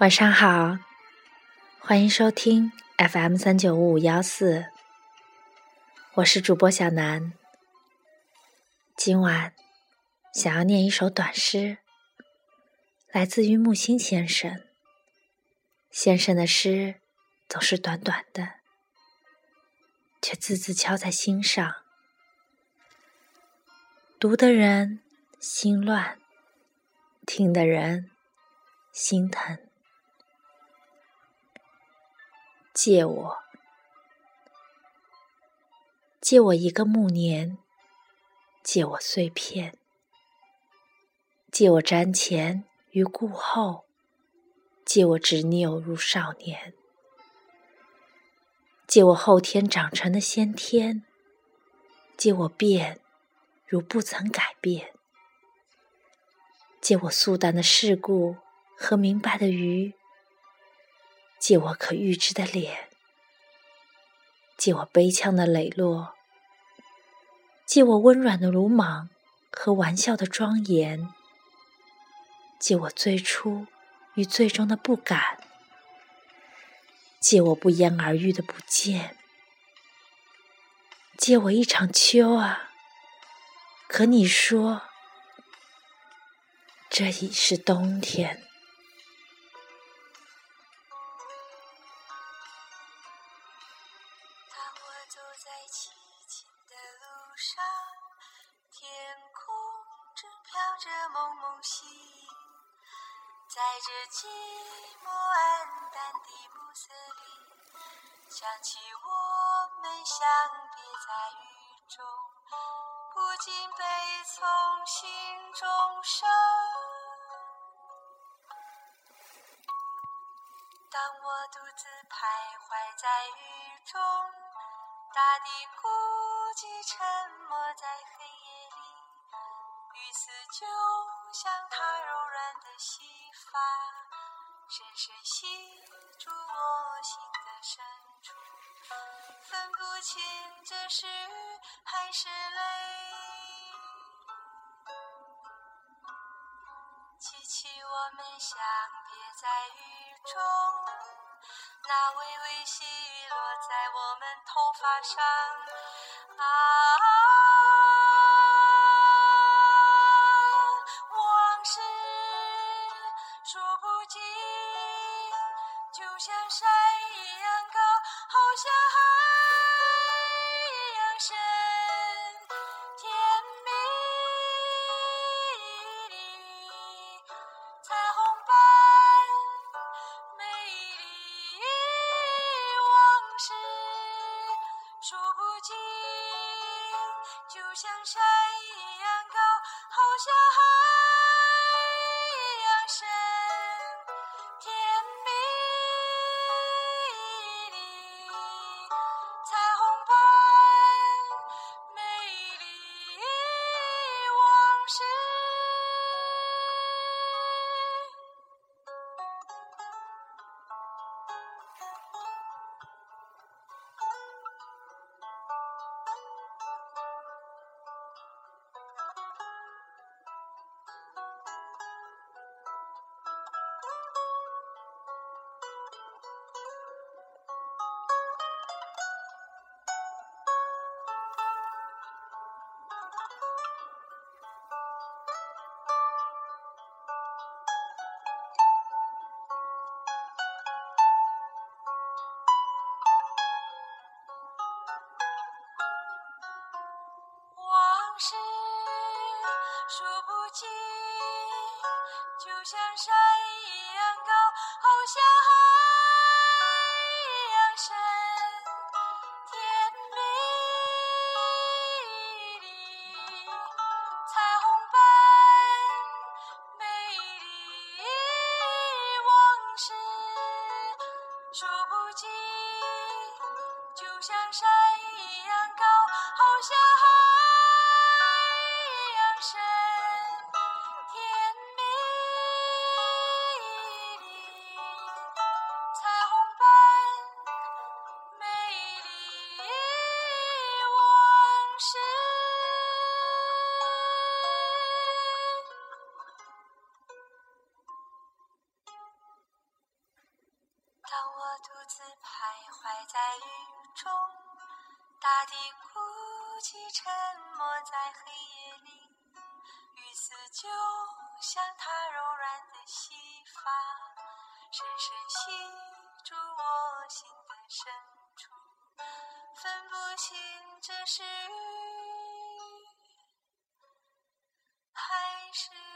晚上好，欢迎收听 FM 三九五五幺四，我是主播小南。今晚想要念一首短诗，来自于木心先生。先生的诗总是短短的，却字字敲在心上，读的人心乱，听的人心疼。借我，借我一个暮年，借我碎片，借我瞻前与顾后，借我执拗如少年，借我后天长成的先天，借我变如不曾改变，借我素淡的世故和明白的愚。借我可预知的脸，借我悲怆的磊落，借我温软的鲁莽和玩笑的庄严，借我最初与最终的不敢，借我不言而喻的不见，借我一场秋啊！可你说，这已是冬天。我走在凄清的路上，天空正飘着蒙蒙星，在这寂寞暗淡的暮色里，想起我们相别在雨中，不禁悲从心中生。当我独自徘徊在雨中。大地孤寂，沉默在黑夜里，雨丝就像她柔软的细发，深深吸住我心的深处，分不清这是雨还是泪。记起我们相别在雨中。那微微细雨落在我们头发上，啊，往事说不尽，就像山一样高，好像海心，就像山一样高，好像海。数不尽，就像山一样高，好像海一样深。甜蜜里，彩虹般美丽往事。数不尽，就像山在雨中，大地哭泣沉默在黑夜里。雨丝就像它柔软的细发，深深吸住我心的深处，分不清这是雨还是。